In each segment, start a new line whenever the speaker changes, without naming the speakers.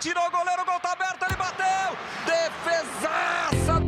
Tirou o goleiro, o gol tá aberto, ele bateu! Defesaça!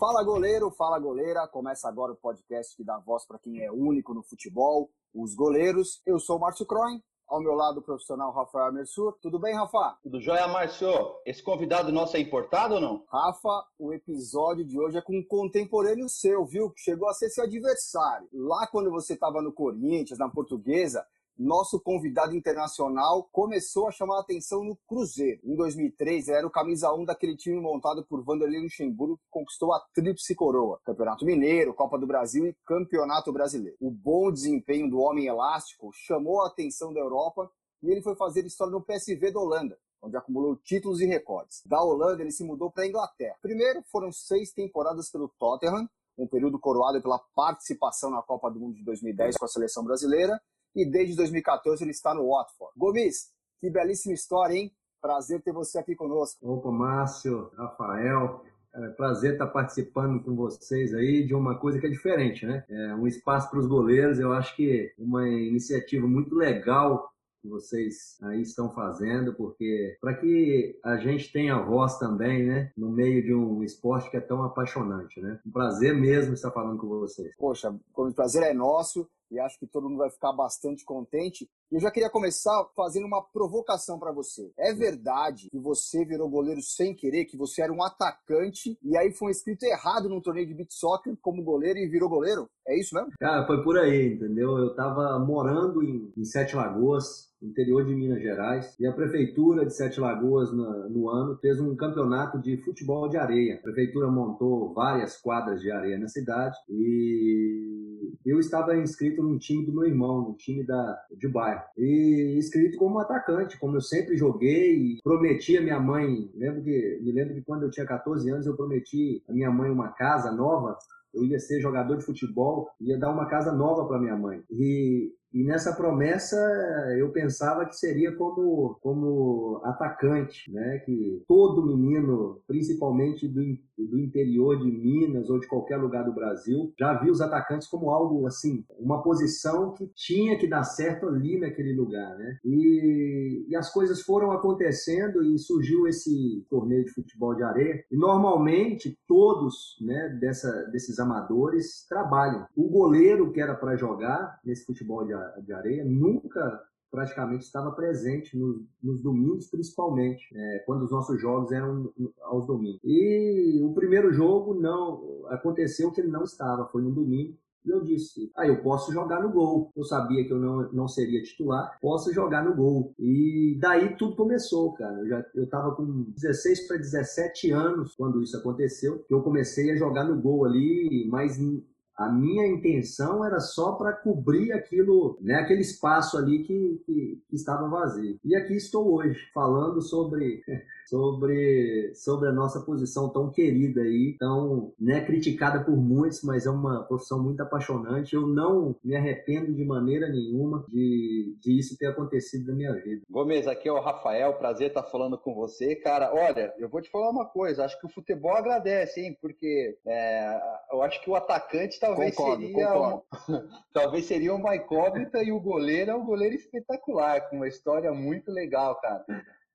Fala goleiro, fala goleira. Começa agora o podcast que dá voz para quem é único no futebol, os goleiros. Eu sou o Márcio Croin, ao meu lado o profissional Rafael Mersur. Tudo bem, Rafa?
Tudo jóia, Márcio. Esse convidado nosso é importado ou não?
Rafa, o episódio de hoje é com um contemporâneo seu, viu? Que chegou a ser seu adversário. Lá quando você estava no Corinthians, na Portuguesa, nosso convidado internacional começou a chamar a atenção no Cruzeiro. Em 2003, ele era o camisa 1 daquele time montado por Vanderlei Luxemburgo, que conquistou a Tríplice Coroa: Campeonato Mineiro, Copa do Brasil e Campeonato Brasileiro. O bom desempenho do homem elástico chamou a atenção da Europa e ele foi fazer história no PSV da Holanda, onde acumulou títulos e recordes. Da Holanda, ele se mudou para a Inglaterra. Primeiro, foram seis temporadas pelo Tottenham, um período coroado pela participação na Copa do Mundo de 2010 com a seleção brasileira, e desde 2014 ele está no Watford. Gomes, que belíssima história, hein? Prazer ter você aqui conosco.
Opa, Márcio, Rafael, é prazer estar participando com vocês aí de uma coisa que é diferente, né? É um espaço para os goleiros, eu acho que uma iniciativa muito legal que vocês aí estão fazendo, porque para que a gente tenha voz também, né, no meio de um esporte que é tão apaixonante, né? Um prazer mesmo estar falando com vocês.
Poxa, o prazer é nosso e acho que todo mundo vai ficar bastante contente. Eu já queria começar fazendo uma provocação para você. É verdade que você virou goleiro sem querer, que você era um atacante e aí foi escrito errado num torneio de beat soccer como goleiro e virou goleiro? É isso mesmo?
Cara, foi por aí, entendeu? Eu tava morando em, em Sete Lagoas, interior de Minas Gerais, e a prefeitura de Sete Lagoas no, no, ano fez um campeonato de futebol de areia. A prefeitura montou várias quadras de areia na cidade e eu estava inscrito no time do meu irmão, no time da, de bairro, e inscrito como atacante, como eu sempre joguei prometi a minha mãe, lembro que, me lembro que quando eu tinha 14 anos eu prometi a minha mãe uma casa nova. Eu ia ser jogador de futebol, ia dar uma casa nova para minha mãe. E e nessa promessa eu pensava que seria como, como atacante, né? que todo menino, principalmente do, do interior de Minas ou de qualquer lugar do Brasil, já viu os atacantes como algo assim, uma posição que tinha que dar certo ali naquele lugar. Né? E, e as coisas foram acontecendo e surgiu esse torneio de futebol de areia. E normalmente todos né, dessa, desses amadores trabalham. O goleiro que era para jogar nesse futebol de areia, de areia nunca praticamente estava presente nos, nos domingos, principalmente, é, quando os nossos jogos eram aos domingos. E o primeiro jogo não aconteceu que ele não estava, foi no domingo. E eu disse, ah, eu posso jogar no gol. Eu sabia que eu não, não seria titular, posso jogar no gol. E daí tudo começou, cara. Eu, já, eu tava com 16 para 17 anos quando isso aconteceu, que eu comecei a jogar no gol ali, mas a minha intenção era só para cobrir aquilo, né, aquele espaço ali que, que, que, estava vazio. E aqui estou hoje, falando sobre, sobre, sobre a nossa posição tão querida aí, tão né, criticada por muitos, mas é uma profissão muito apaixonante. Eu não me arrependo de maneira nenhuma de, de isso ter acontecido na minha vida.
Gomes, aqui é o Rafael, prazer estar falando com você. Cara, olha, eu vou te falar uma coisa, acho que o futebol agradece, hein, porque é, eu acho que o atacante talvez concordo, seria concordo. Um, talvez seria uma incógnita e o goleiro é um goleiro espetacular, com uma história muito legal, cara.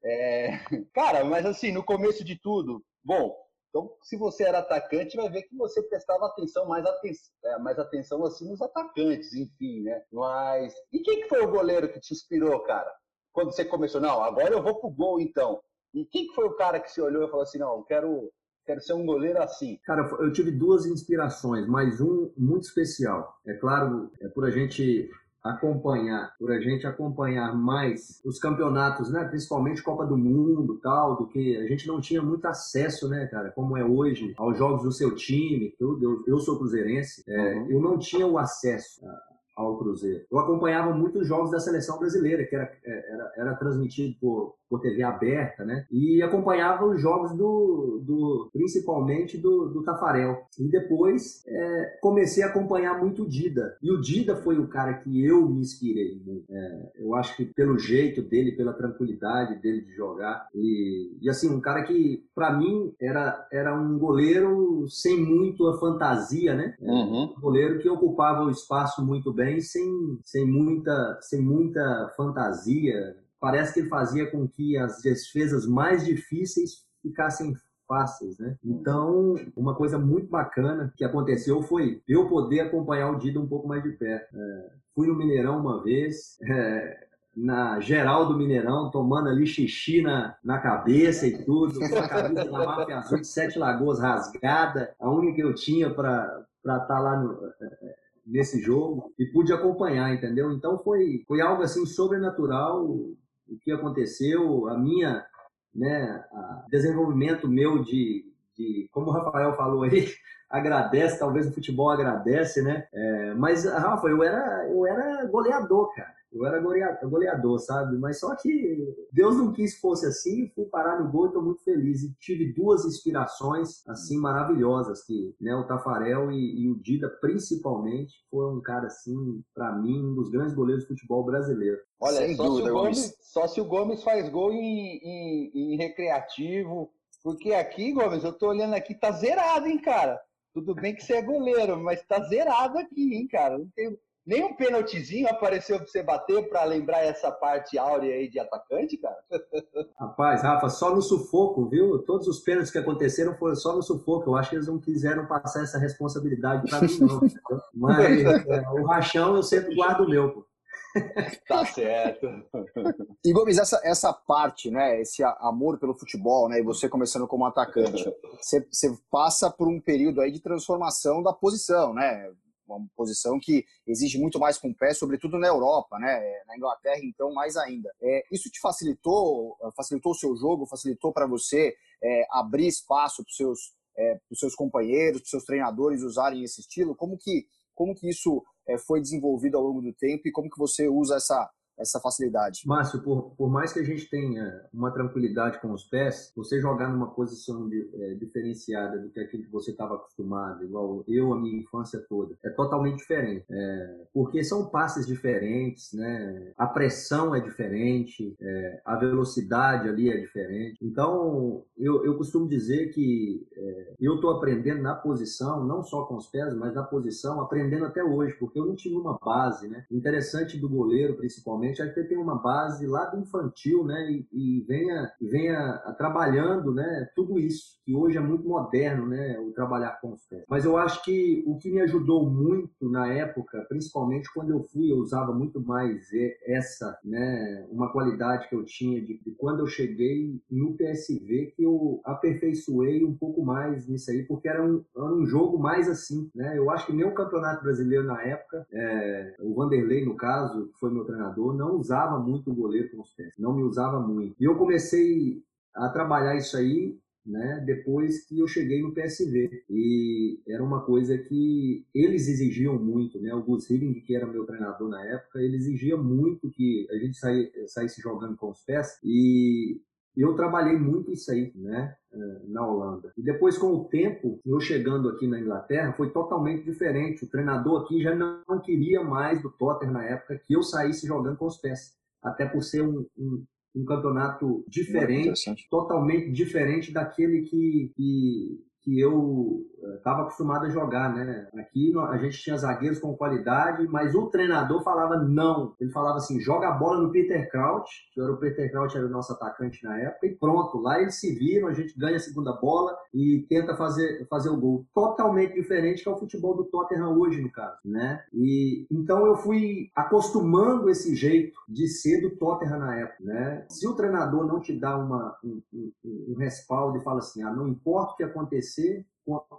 É... Cara, mas assim, no começo de tudo, bom, então se você era atacante, vai ver que você prestava atenção, mais, aten é, mais atenção assim nos atacantes, enfim, né? Mas. E quem que foi o goleiro que te inspirou, cara? Quando você começou, não, agora eu vou pro gol então. E quem que foi o cara que se olhou e falou assim, não, eu quero quero ser um goleiro assim?
Cara, eu tive duas inspirações, mas um muito especial. É claro, é por a gente acompanhar, por a gente acompanhar mais os campeonatos, né, principalmente Copa do Mundo, tal, do que a gente não tinha muito acesso, né, cara, como é hoje, aos jogos do seu time, tudo. Eu, eu sou cruzeirense, é, uhum. eu não tinha o acesso ao Cruzeiro. Eu acompanhava muitos jogos da seleção brasileira, que era, é, era, era transmitido por por TV aberta, né? E acompanhava os jogos do, do principalmente do, do Tafarel. E depois é, comecei a acompanhar muito o Dida. E o Dida foi o cara que eu me inspirei muito. É, eu acho que pelo jeito dele, pela tranquilidade dele de jogar. E, e assim, um cara que, para mim, era, era um goleiro sem muito a fantasia, né? Uhum. Um goleiro que ocupava o espaço muito bem, sem, sem, muita, sem muita fantasia parece que ele fazia com que as defesas mais difíceis ficassem fáceis, né? Então, uma coisa muito bacana que aconteceu foi eu poder acompanhar o Dida um pouco mais de perto. É, fui no Mineirão uma vez, é, na geral do Mineirão, tomando ali xixi na, na cabeça e tudo, com a camisa da Máfia Azul de Sete Lagoas rasgada, a única que eu tinha para estar tá lá no, nesse jogo e pude acompanhar, entendeu? Então foi, foi algo assim sobrenatural o que aconteceu, a minha, né, a desenvolvimento meu de, de, como o Rafael falou aí, agradece, talvez o futebol agradece, né? É, mas, Rafa, eu era, eu era goleador, cara. Eu era goleador, sabe? Mas só que Deus não quis que fosse assim, fui parar no gol e estou muito feliz. E tive duas inspirações, assim, maravilhosas, que né, o Tafarel e, e o Dida, principalmente, foi um cara, assim, para mim, um dos grandes goleiros do futebol brasileiro.
Olha, Sem só, dúvida, se Gomes, só se o Gomes faz gol em, em, em recreativo, porque aqui, Gomes, eu tô olhando aqui, tá zerado, hein, cara? Tudo bem que você é goleiro, mas tá zerado aqui, hein, cara? Não tem nem um pênaltizinho apareceu pra você bater para lembrar essa parte áurea aí de atacante, cara?
Rapaz, Rafa, só no sufoco, viu? Todos os pênaltis que aconteceram foram só no sufoco. Eu acho que eles não quiseram passar essa responsabilidade para mim, não. Mas é, o rachão eu sempre guardo o meu, pô.
Tá certo.
E Gomes, essa, essa parte, né, esse amor pelo futebol, né, e você começando como atacante, você, você passa por um período aí de transformação da posição, né? Uma posição que exige muito mais com o pé, sobretudo na Europa, né? Na Inglaterra, então, mais ainda. É, isso te facilitou, facilitou o seu jogo, facilitou para você é, abrir espaço para os seus, é, seus companheiros, para os seus treinadores usarem esse estilo? Como que, como que isso é, foi desenvolvido ao longo do tempo e como que você usa essa, essa facilidade.
Márcio, por, por mais que a gente tenha uma tranquilidade com os pés, você jogar numa posição de, é, diferenciada do que aquilo que você estava acostumado, igual eu, a minha infância toda, é totalmente diferente. É, porque são passes diferentes, né? a pressão é diferente, é, a velocidade ali é diferente. Então, eu, eu costumo dizer que eu estou aprendendo na posição, não só com os pés, mas na posição, aprendendo até hoje, porque eu não tive uma base. Né? Interessante do goleiro, principalmente acho que tem uma base lá do infantil, né, e, e venha, venha trabalhando, né, tudo isso que hoje é muito moderno, né, o trabalhar com os pés. Mas eu acho que o que me ajudou muito na época, principalmente quando eu fui, eu usava muito mais essa, né, uma qualidade que eu tinha de, de quando eu cheguei no PSV que eu aperfeiçoei um pouco mais nisso aí, porque era um, era um jogo mais assim, né? Eu acho que nem o Campeonato Brasileiro na época, é, o Vanderlei no caso, que foi meu treinador, não usava muito o goleiro com os pés, não me usava muito. E eu comecei a trabalhar isso aí né, depois que eu cheguei no PSV. E era uma coisa que eles exigiam muito, né? O Gus Hiddink, que era meu treinador na época, ele exigia muito que a gente saísse jogando com os pés. E eu trabalhei muito isso aí, né, eh, na Holanda. E depois, com o tempo, eu chegando aqui na Inglaterra, foi totalmente diferente. O treinador aqui já não queria mais do Tottenham na época que eu saísse jogando com os pés. Até por ser um, um, um campeonato diferente, totalmente diferente daquele que, que que eu estava eh, acostumado a jogar, né? Aqui a gente tinha zagueiros com qualidade, mas o treinador falava não. Ele falava assim: joga a bola no Peter Crouch, que era o Peter Crouch era o nosso atacante na época, e pronto. Lá eles se viram, a gente ganha a segunda bola e tenta fazer, fazer o gol. Totalmente diferente que é o futebol do Tottenham hoje, no caso, né? E então eu fui acostumando esse jeito de ser do Tottenham na época, né? Se o treinador não te dá uma, um, um, um respaldo e fala assim: ah, não importa o que acontecer acontecer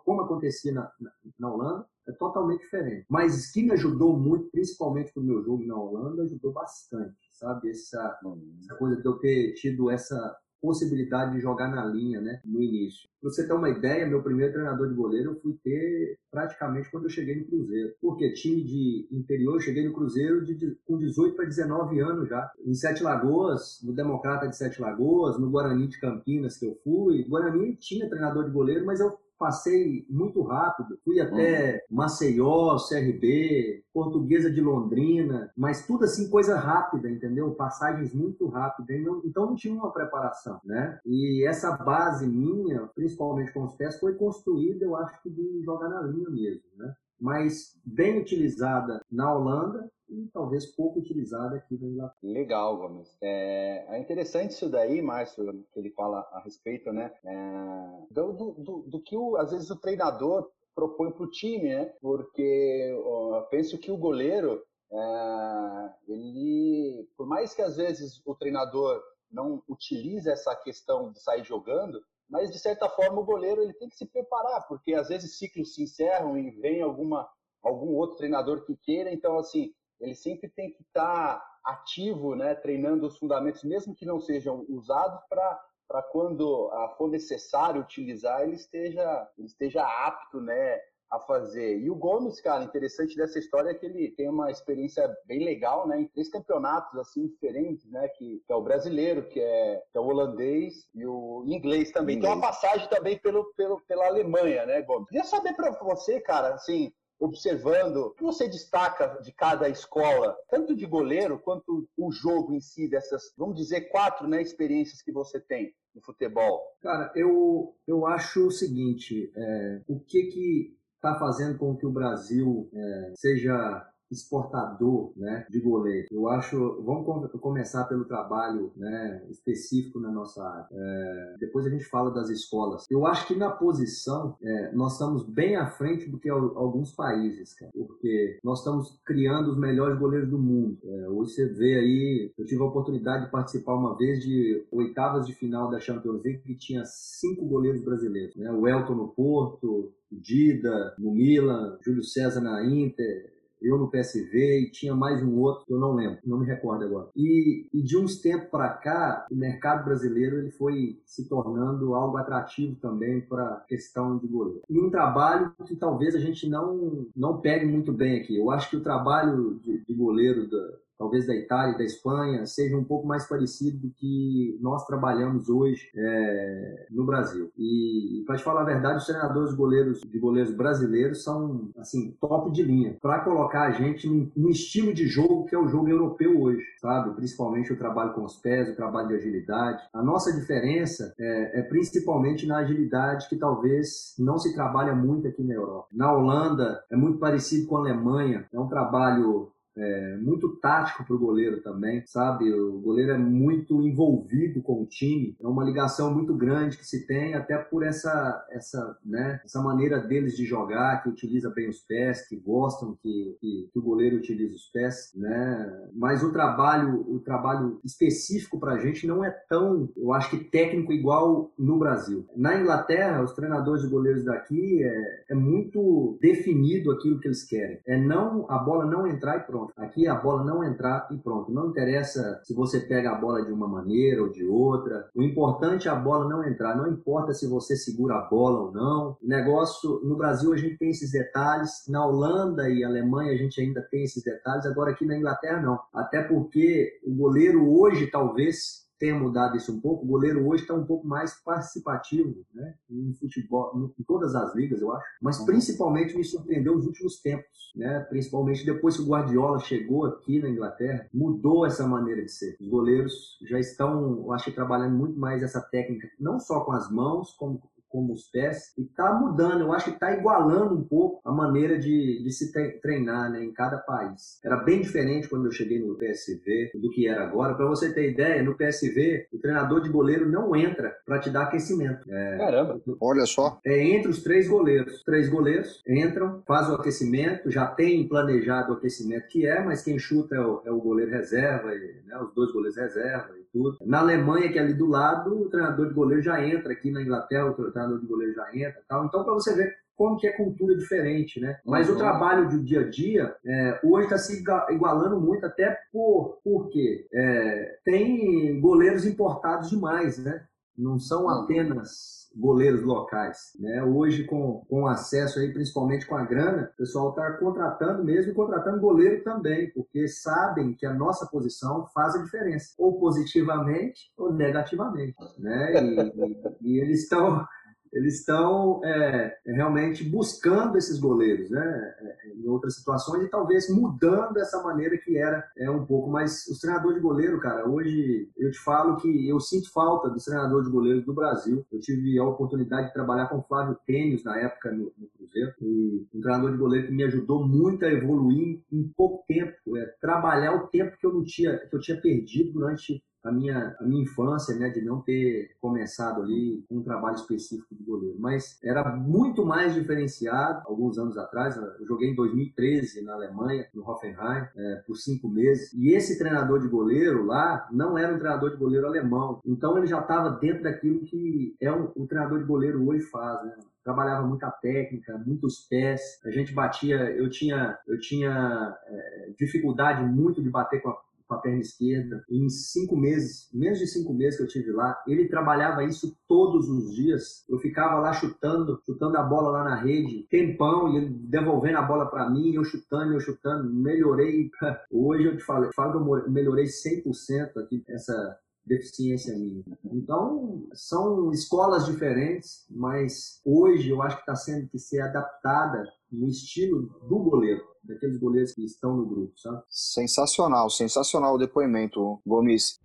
como acontecia na, na, na, Holanda, é totalmente diferente. Mas que me ajudou muito, principalmente no meu jogo na Holanda, ajudou bastante, sabe? Essa, essa coisa de eu ter tido essa possibilidade de jogar na linha, né, no início. Pra você ter uma ideia, meu primeiro treinador de goleiro eu fui ter praticamente quando eu cheguei no Cruzeiro. Porque time de interior, eu cheguei no Cruzeiro de, de, com 18 para 19 anos já. Em Sete Lagoas, no Democrata de Sete Lagoas, no Guarani de Campinas que eu fui. Guarani tinha treinador de goleiro, mas eu passei muito rápido. Fui até uhum. Maceió, CRB, Portuguesa de Londrina, mas tudo assim, coisa rápida, entendeu? Passagens muito rápidas. Então não tinha uma preparação, né? E essa base minha, principalmente com os pés, foi construída, eu acho que de jogar na linha mesmo, né? Mas bem utilizada na Holanda e talvez pouco utilizada aqui no Inglaterra.
Legal, Gomes. É, é, interessante isso daí, Márcio, que ele fala a respeito, né? É, do, do, do, que o, às vezes o treinador propõe para o time, né? Porque ó, penso que o goleiro, é, ele, por mais que às vezes o treinador não utilize essa questão de sair jogando, mas de certa forma o goleiro ele tem que se preparar, porque às vezes ciclos se encerram e vem alguma algum outro treinador que queira, então assim, ele sempre tem que estar tá ativo, né, treinando os fundamentos, mesmo que não sejam usados para quando for necessário utilizar, ele esteja, ele esteja apto, né, a fazer. E o Gomes, cara, interessante dessa história é que ele tem uma experiência bem legal, né, em três campeonatos assim diferentes, né, que, que é o brasileiro, que é, que é o holandês e o inglês também. Inglês. Tem uma passagem também pelo, pelo, pela Alemanha, né, Gomes? Queria saber para você, cara, assim, observando o que você destaca de cada escola, tanto de goleiro quanto o jogo em si dessas, vamos dizer, quatro né, experiências que você tem no futebol?
Cara, eu, eu acho o seguinte, é, o que que está fazendo com que o Brasil é, seja exportador né, de goleiro. Eu acho, vamos começar pelo trabalho né, específico na nossa área. É, depois a gente fala das escolas. Eu acho que na posição é, nós estamos bem à frente do que alguns países, cara, porque nós estamos criando os melhores goleiros do mundo. É, hoje você vê aí, eu tive a oportunidade de participar uma vez de oitavas de final da Champions League que tinha cinco goleiros brasileiros, né? O Elton no Porto, Dida no Milan, Júlio César na Inter, eu no PSV e tinha mais um outro que eu não lembro, não me recordo agora. E, e de uns tempos para cá, o mercado brasileiro ele foi se tornando algo atrativo também para questão de goleiro. E um trabalho que talvez a gente não, não pegue muito bem aqui. Eu acho que o trabalho de, de goleiro da, talvez da Itália da Espanha, seja um pouco mais parecido do que nós trabalhamos hoje é, no Brasil. E, para te falar a verdade, os treinadores de goleiros, de goleiros brasileiros são, assim, top de linha, para colocar a gente num, estilo de jogo que é o jogo europeu hoje, sabe? Principalmente o trabalho com os pés, o trabalho de agilidade. A nossa diferença é, é principalmente na agilidade, que talvez não se trabalha muito aqui na Europa. Na Holanda, é muito parecido com a Alemanha, é um trabalho é, muito tático para o goleiro também, sabe? O goleiro é muito envolvido com o time, é uma ligação muito grande que se tem, até por essa, essa, né, essa maneira deles de jogar, que utiliza bem os pés, que gostam que, que, que o goleiro utilize os pés, né? Mas o trabalho, o trabalho específico para a gente não é tão, eu acho que técnico igual no Brasil. Na Inglaterra, os treinadores de goleiros daqui é, é muito definido aquilo que eles querem. É não a bola não entrar e pronto pronto. Aqui a bola não entrar e pronto. Não interessa se você pega a bola de uma maneira ou de outra. O importante é a bola não entrar. Não importa se você segura a bola ou não. O negócio, no Brasil a gente tem esses detalhes. Na Holanda e Alemanha a gente ainda tem esses detalhes. Agora aqui na Inglaterra não. Até porque o goleiro hoje talvez tenha mudado isso um pouco. O goleiro hoje está um pouco mais participativo, né? Em futebol, em todas as ligas, eu acho. Mas uhum. principalmente me surpreendeu os últimos tempos, né? Principalmente depois que o Guardiola chegou aqui na Inglaterra, mudou essa maneira de ser. Os goleiros já estão, eu acho, trabalhando muito mais essa técnica, não só com as mãos, como como os pés, e está mudando, eu acho que está igualando um pouco a maneira de, de se treinar né, em cada país. Era bem diferente quando eu cheguei no PSV do que era agora. Para você ter ideia, no PSV, o treinador de goleiro não entra para te dar aquecimento.
É, Caramba!
Olha só.
É entre os três goleiros. três goleiros entram, faz o aquecimento, já tem planejado o aquecimento que é, mas quem chuta é o, é o goleiro reserva, e, né, os dois goleiros reserva e tudo. Na Alemanha, que é ali do lado, o treinador de goleiro já entra. Aqui na Inglaterra, o treinador de goleiro já entra tal. Então, para você ver como que é cultura diferente, né? Mas uhum. o trabalho do dia a dia é, hoje está se igualando muito, até por porque é, tem goleiros importados demais, né? Não são uhum. apenas goleiros locais. Né? Hoje, com, com acesso aí, principalmente com a grana, o pessoal está contratando mesmo e contratando goleiro também, porque sabem que a nossa posição faz a diferença, ou positivamente ou negativamente. Né? E, e, e eles estão eles estão é, realmente buscando esses goleiros, né, é, em outras situações e talvez mudando essa maneira que era é um pouco. Mas os treinadores de goleiro, cara, hoje eu te falo que eu sinto falta dos treinadores de goleiros do Brasil. Eu tive a oportunidade de trabalhar com o Flávio Tênis na época no, no Cruzeiro. E um treinador de goleiro que me ajudou muito a evoluir em pouco tempo, é, trabalhar o tempo que eu não tinha, que eu tinha perdido durante a minha, a minha infância, né, de não ter começado ali um trabalho específico de goleiro. Mas era muito mais diferenciado alguns anos atrás. Eu joguei em 2013 na Alemanha, no Hoffenheim, é, por cinco meses. E esse treinador de goleiro lá não era um treinador de goleiro alemão. Então ele já estava dentro daquilo que é um, o treinador de goleiro hoje faz, né? trabalhava muita técnica, muitos pés. A gente batia, eu tinha, eu tinha é, dificuldade muito de bater com a com a perna esquerda. Em cinco meses, menos de cinco meses que eu tive lá, ele trabalhava isso todos os dias. Eu ficava lá chutando, chutando a bola lá na rede, tempão, e devolvendo a bola para mim, eu chutando, eu chutando. Melhorei. Hoje eu te falo, falo que eu melhorei 100% aqui, essa deficiência minha. Então, são escolas diferentes, mas hoje eu acho que está sendo que ser adaptada no estilo do goleiro daqueles goleiros que estão no grupo, sabe?
Sensacional, sensacional o depoimento, Gomes.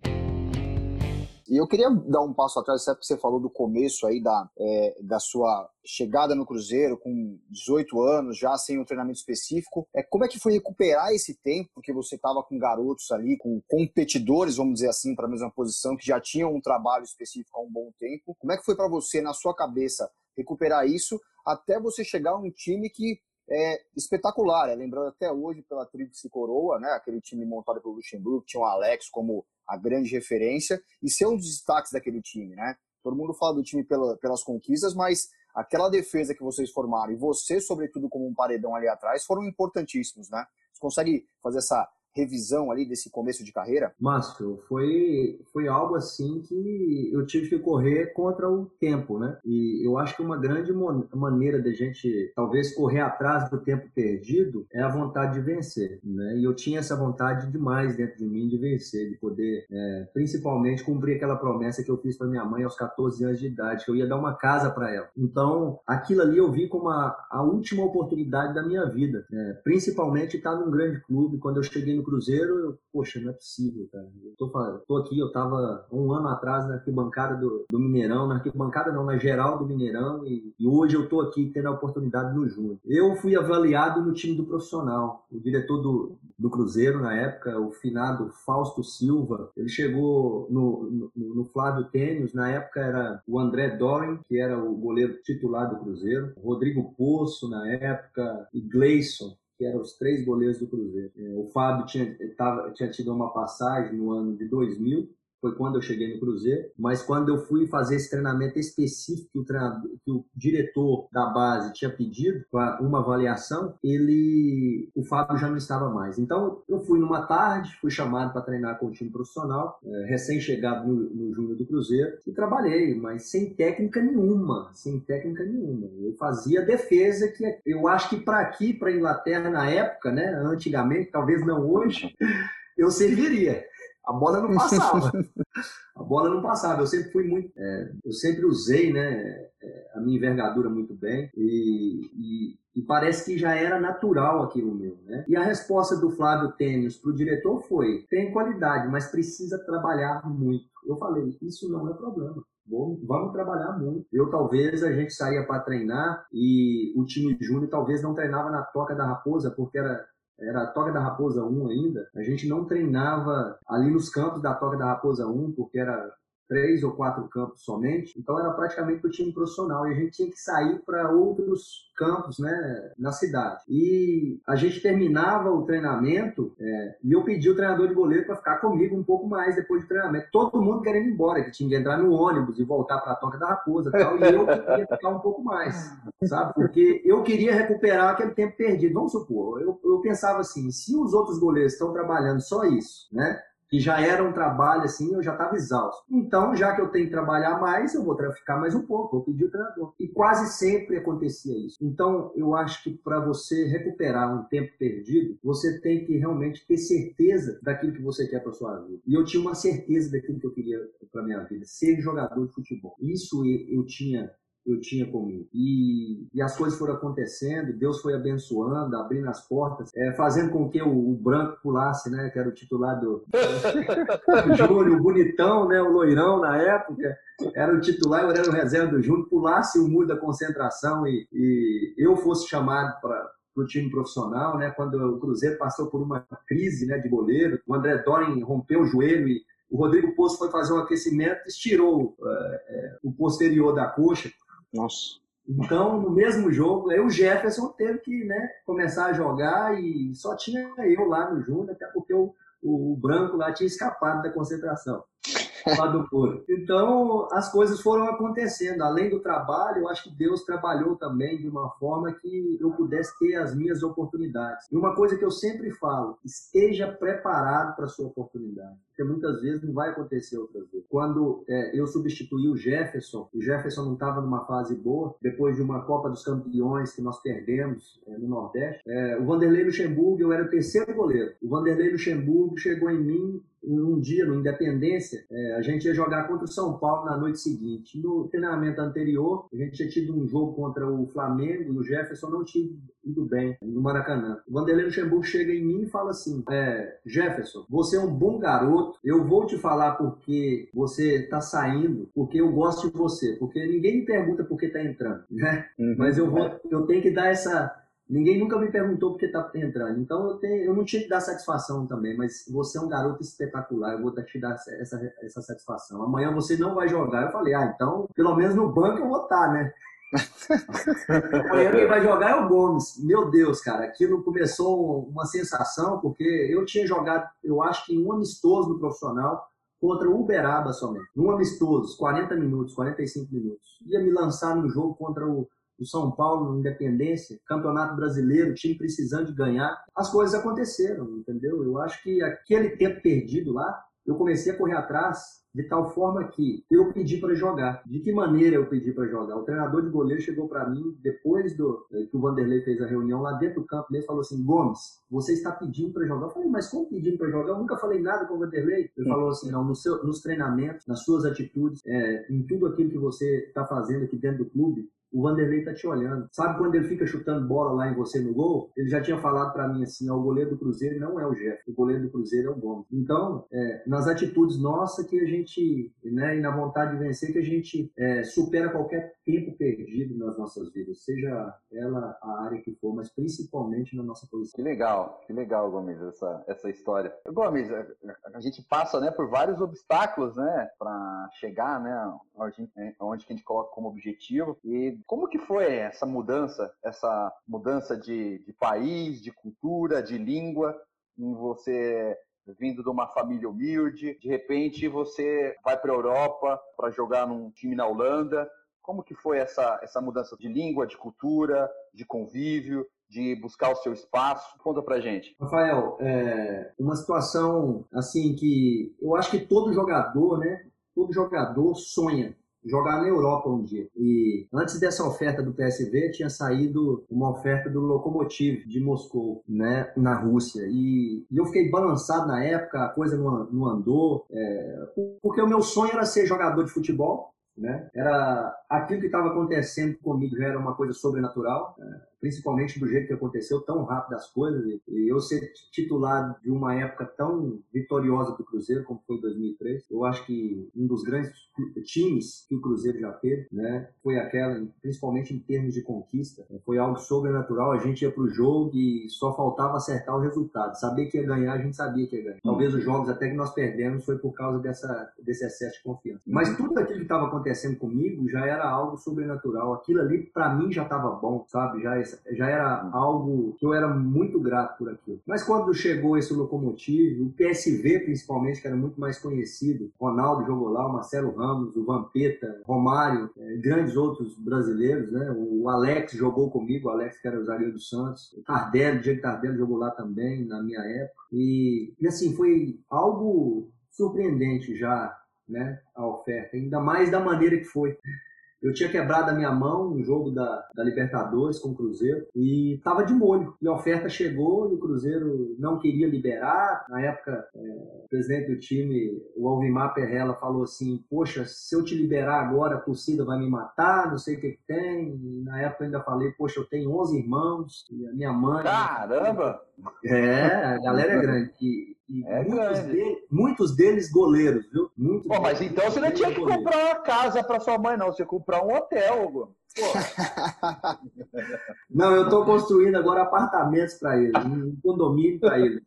E eu queria dar um passo atrás, certo você falou do começo aí da, é, da sua chegada no Cruzeiro com 18 anos, já sem um treinamento específico. É, como é que foi recuperar esse tempo? Porque você estava com garotos ali, com competidores, vamos dizer assim, para a mesma posição, que já tinham um trabalho específico há um bom tempo. Como é que foi para você, na sua cabeça, recuperar isso até você chegar a um time que é espetacular, é lembrando até hoje pela Tríplice Coroa, né, aquele time montado pelo Luxemburgo, que tinha o Alex como a grande referência, e ser um dos destaques daquele time, né? Todo mundo fala do time pela, pelas conquistas, mas aquela defesa que vocês formaram, e você, sobretudo, como um paredão ali atrás, foram importantíssimos, né? Você consegue fazer essa revisão ali desse começo de carreira?
Márcio, foi, foi algo assim que eu tive que correr contra o tempo, né? E eu acho que uma grande maneira de gente talvez correr atrás do tempo perdido é a vontade de vencer, né? E eu tinha essa vontade demais dentro de mim de vencer, de poder, é, principalmente, cumprir aquela promessa que eu fiz para minha mãe aos 14 anos de idade, que eu ia dar uma casa para ela. Então, aquilo ali eu vi como a, a última oportunidade da minha vida, né? principalmente estar num grande clube. Quando eu cheguei no Cruzeiro, eu, poxa, não é possível, cara. Eu tô, tô aqui, eu tava um ano atrás na arquibancada do, do Mineirão, na arquibancada não, na geral do Mineirão, e, e hoje eu tô aqui tendo a oportunidade no Júnior. Eu fui avaliado no time do profissional. O diretor do, do Cruzeiro, na época, o finado Fausto Silva, ele chegou no, no, no Flávio Tênis, na época era o André Doren, que era o goleiro titular do Cruzeiro, Rodrigo Poço, na época, e Gleison, que eram os três goleiros do Cruzeiro. É, o Fábio tinha, tava, tinha tido uma passagem no ano de 2000, foi quando eu cheguei no Cruzeiro, mas quando eu fui fazer esse treinamento específico que o, treinador, que o diretor da base tinha pedido para uma avaliação, ele, o Fábio já não estava mais. Então eu fui numa tarde, fui chamado para treinar com o time profissional, é, recém-chegado no, no Júnior do Cruzeiro, e trabalhei, mas sem técnica nenhuma, sem técnica nenhuma. Eu fazia defesa que eu acho que para aqui, para Inglaterra na época, né, antigamente, talvez não hoje, eu serviria. A bola não passava. a bola não passava. Eu sempre fui muito. É, eu sempre usei né, é, a minha envergadura muito bem e, e, e, parece que já era natural aquilo meu. Né? E a resposta do Flávio Tênis para o diretor foi: tem qualidade, mas precisa trabalhar muito. Eu falei: isso não é problema. Vamos trabalhar muito. Eu talvez a gente saía para treinar e o time júnior talvez não treinava na toca da raposa porque era era a Toga da Raposa 1 ainda, a gente não treinava ali nos campos da Toga da Raposa 1, porque era três ou quatro campos somente, então era praticamente o time profissional e a gente tinha que sair para outros campos, né, na cidade. E a gente terminava o treinamento é, e eu pedi o treinador de goleiro para ficar comigo um pouco mais depois do treinamento. Todo mundo querendo ir embora, que tinha que entrar no ônibus e voltar para a Toca da Raposa e tal, e eu queria ficar um pouco mais, sabe? Porque eu queria recuperar aquele tempo perdido. Vamos supor, eu, eu pensava assim, se os outros goleiros estão trabalhando só isso, né? Que já era um trabalho assim, eu já estava exausto. Então, já que eu tenho que trabalhar mais, eu vou ficar mais um pouco, vou pedir o treinador. E quase sempre acontecia isso. Então, eu acho que para você recuperar um tempo perdido, você tem que realmente ter certeza daquilo que você quer para sua vida. E eu tinha uma certeza daquilo que eu queria para minha vida, ser jogador de futebol. Isso eu tinha eu tinha comigo. E, e as coisas foram acontecendo, Deus foi abençoando, abrindo as portas, é, fazendo com que o, o, branco pulasse, né? Que era o titular do Júnior, o bonitão, né? O loirão na época. Era o titular, eu era o reserva do Júnior, pulasse o muro da concentração e, e eu fosse chamado para o time profissional, né? Quando o Cruzeiro passou por uma crise, né, de goleiro, o André Doren rompeu o joelho e o Rodrigo Poço foi fazer um aquecimento, estirou é, o posterior da coxa.
Nossa.
Então, no mesmo jogo, aí o Jefferson teve que né, começar a jogar e só tinha eu lá no Júnior, até porque o, o, o branco lá tinha escapado da concentração lá do couro. Então, as coisas foram acontecendo. Além do trabalho, eu acho que Deus trabalhou também de uma forma que eu pudesse ter as minhas oportunidades. E uma coisa que eu sempre falo, esteja preparado para a sua oportunidade. Porque muitas vezes não vai acontecer outras vezes. Quando é, eu substituí o Jefferson, o Jefferson não estava numa fase boa, depois de uma Copa dos Campeões que nós perdemos é, no Nordeste, é, o Vanderlei Luxemburgo, eu era o terceiro goleiro. O Vanderlei Luxemburgo chegou em mim um dia no Independência, é, a gente ia jogar contra o São Paulo na noite seguinte. No treinamento anterior, a gente tinha tido um jogo contra o Flamengo e o Jefferson não tinha ido bem no Maracanã. O Vanderlei Luxemburgo chega em mim e fala assim: é, Jefferson, você é um bom garoto, eu vou te falar porque você está saindo, porque eu gosto de você, porque ninguém me pergunta por que está entrando, né? Uhum. Mas eu vou, eu tenho que dar essa Ninguém nunca me perguntou por que tá entrando. Então eu, tenho, eu não tinha que dar satisfação também, mas você é um garoto espetacular, eu vou te dar essa, essa satisfação. Amanhã você não vai jogar. Eu falei, ah, então pelo menos no banco eu vou estar, tá, né? Amanhã quem vai jogar é o Gomes. Meu Deus, cara, aquilo começou uma sensação, porque eu tinha jogado, eu acho que um amistoso no profissional contra o Uberaba somente. Um amistoso, 40 minutos, 45 minutos. Ia me lançar no jogo contra o o São Paulo no Independência, Campeonato Brasileiro, time precisando de ganhar, as coisas aconteceram, entendeu? Eu acho que aquele tempo perdido lá, eu comecei a correr atrás de tal forma que eu pedi para jogar. De que maneira eu pedi para jogar? O treinador de goleiro chegou para mim depois do eh, que o Vanderlei fez a reunião lá dentro do campo mesmo, falou assim: Gomes, você está pedindo para jogar? Eu falei, mas como pedindo para jogar? Eu nunca falei nada com o Vanderlei. Ele falou assim: não, no seu, nos treinamentos, nas suas atitudes, é, em tudo aquilo que você está fazendo aqui dentro do clube, o Vanderlei tá te olhando. Sabe quando ele fica chutando bola lá em você no gol? Ele já tinha falado para mim assim, o goleiro do Cruzeiro não é o Jeff, o goleiro do Cruzeiro é o Gomes. Então, é, nas atitudes nossas que a gente, né, e na vontade de vencer que a gente é, supera qualquer tempo perdido nas nossas vidas, seja ela a área que for, mas principalmente na nossa posição.
Que legal, que legal, Gomes, essa, essa história. Gomes, a, a gente passa, né, por vários obstáculos, né, para chegar, né, onde, onde que a gente coloca como objetivo e como que foi essa mudança, essa mudança de, de país, de cultura, de língua, em você vindo de uma família humilde, de repente você vai para a Europa para jogar num time na Holanda. Como que foi essa, essa mudança de língua, de cultura, de convívio, de buscar o seu espaço? Conta pra gente.
Rafael, é uma situação assim que eu acho que todo jogador, né? Todo jogador sonha jogar na Europa um dia. E antes dessa oferta do PSV, tinha saído uma oferta do Lokomotiv de Moscou, né, na Rússia. E, e eu fiquei balançado na época, a coisa não, não andou, é, porque o meu sonho era ser jogador de futebol, né? Era aquilo que estava acontecendo comigo já era uma coisa sobrenatural. Né? Principalmente do jeito que aconteceu, tão rápido as coisas, e eu ser titular de uma época tão vitoriosa do Cruzeiro, como foi 2003, eu acho que um dos grandes times que o Cruzeiro já teve, né, foi aquela, principalmente em termos de conquista, foi algo sobrenatural, a gente ia pro jogo e só faltava acertar o resultado, saber que ia ganhar, a gente sabia que ia ganhar. Talvez os jogos até que nós perdemos foi por causa dessa, desse excesso de confiança. Mas tudo aquilo que estava acontecendo comigo já era algo sobrenatural, aquilo ali para mim já estava bom, sabe, já já era algo que eu era muito grato por aquilo. Mas quando chegou esse locomotivo, o PSV principalmente, que era muito mais conhecido, Ronaldo jogou lá, o Marcelo Ramos, o Vampeta, Romário, é, grandes outros brasileiros, né? O Alex jogou comigo, o Alex que era o zagueiro do Santos, o Tardelli, o Diego Tardelli jogou lá também, na minha época. E, e assim, foi algo surpreendente já, né? A oferta, ainda mais da maneira que foi. Eu tinha quebrado a minha mão no jogo da, da Libertadores com o Cruzeiro e estava de molho. E a oferta chegou e o Cruzeiro não queria liberar. Na época, é, o presidente do time, o Alvimar Perrella, falou assim: Poxa, se eu te liberar agora, a torcida vai me matar, não sei o que, que tem. E na época eu ainda falei: Poxa, eu tenho 11 irmãos e a minha mãe.
Caramba!
É, a galera é grande. E, e
é
muitos, de, muitos, deles goleiros, viu? Muitos
Pô, mas então você não tinha que goleiros. comprar uma casa para sua mãe, não. Você comprar um hotel, Hugo.
não, eu estou construindo agora apartamentos para eles, um condomínio para eles.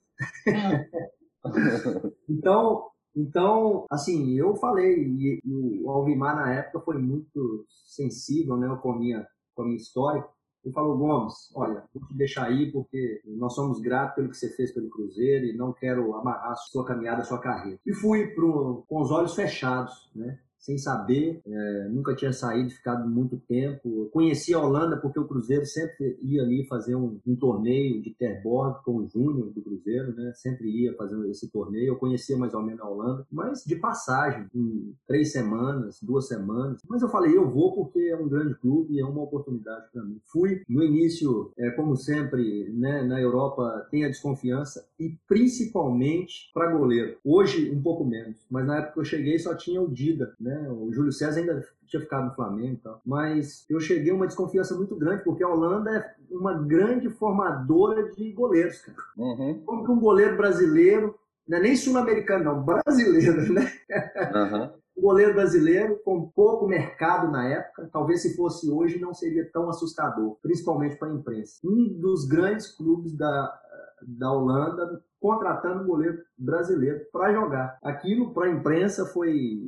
então, então, assim, eu falei, e, e, o Alvimar na época foi muito sensível né, com, a minha, com a minha história. Ele falou, Gomes, olha, vou te deixar aí porque nós somos gratos pelo que você fez pelo Cruzeiro e não quero amarrar sua caminhada, sua carreira. E fui pro, com os olhos fechados, né? Sem saber, é, nunca tinha saído, ficado muito tempo. Conheci a Holanda porque o Cruzeiro sempre ia ali fazer um, um torneio de Terborg com o Júnior do Cruzeiro, né? Sempre ia fazendo esse torneio. Eu conhecia mais ou menos a Holanda, mas de passagem, em três semanas, duas semanas. Mas eu falei, eu vou porque é um grande clube e é uma oportunidade para mim. Fui no início, é, como sempre, né, na Europa tem a desconfiança e principalmente para goleiro. Hoje um pouco menos, mas na época que eu cheguei só tinha o Dida, né? Né? O Júlio César ainda tinha ficado no Flamengo e tal. Mas eu cheguei a uma desconfiança muito grande, porque a Holanda é uma grande formadora de goleiros, cara. Uhum. Como que um goleiro brasileiro, não é nem sul-americano, não, brasileiro, né? Uhum. Um goleiro brasileiro com pouco mercado na época, talvez se fosse hoje não seria tão assustador, principalmente para a imprensa. Um dos grandes clubes da, da Holanda contratando um goleiro brasileiro para jogar. Aquilo para a imprensa foi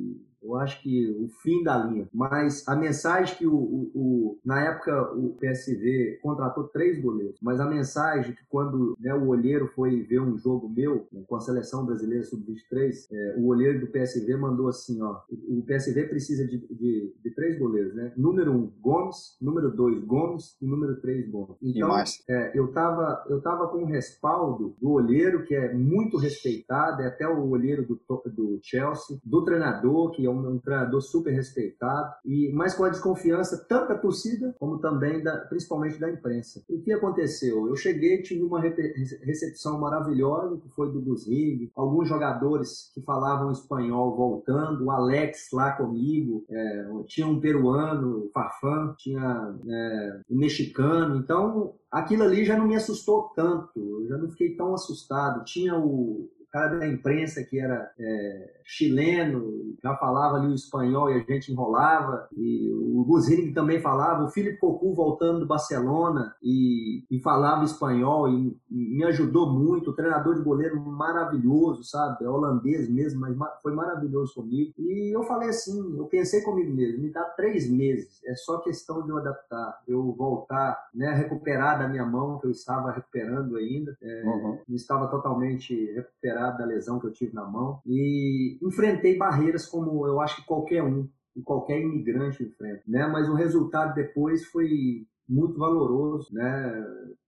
eu acho que o fim da linha. Mas a mensagem que o, o, o, na época o PSV contratou três goleiros, mas a mensagem que quando né, o olheiro foi ver um jogo meu né, com a seleção brasileira sub-23, é, o olheiro do PSV mandou assim, ó, o, PSV precisa de, de, de, três goleiros, né? Número um, Gomes, número dois, Gomes e número três, Gomes. Então, é, eu tava eu tava com o respaldo do olheiro que é muito respeitado, é até o olheiro do, do Chelsea, do treinador que é um, um treinador super respeitado, e mas com a desconfiança tanto da torcida como também, da, principalmente da imprensa. O que aconteceu? Eu cheguei, tive uma recepção maravilhosa, que foi do Guzrig, alguns jogadores que falavam espanhol voltando, o Alex lá comigo, é, tinha um peruano, o Farfan, tinha é, um mexicano, então aquilo ali já não me assustou tanto, eu já não fiquei tão assustado. Tinha o, cara da imprensa que era é, chileno, já falava ali o espanhol e a gente enrolava, e o Guzini também falava, o Felipe Cocu voltando do Barcelona e, e falava espanhol e, e, me ajudou muito, o treinador de goleiro maravilhoso, sabe, é holandês mesmo, mas foi maravilhoso comigo, e eu falei assim, eu pensei comigo mesmo, me dá três meses, é só questão de eu adaptar, eu voltar, né, recuperar da minha mão, que eu estava recuperando ainda, é, uhum. estava totalmente recuperado da lesão que eu tive na mão e enfrentei barreiras como eu acho que qualquer um qualquer imigrante enfrenta, né? Mas o resultado depois foi muito valoroso, né?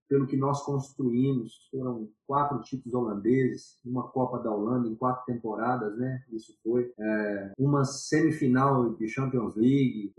Pelo que nós construímos, foram quatro títulos holandeses, uma Copa da Holanda em quatro temporadas, né? Isso foi é, uma semifinal de Champions League,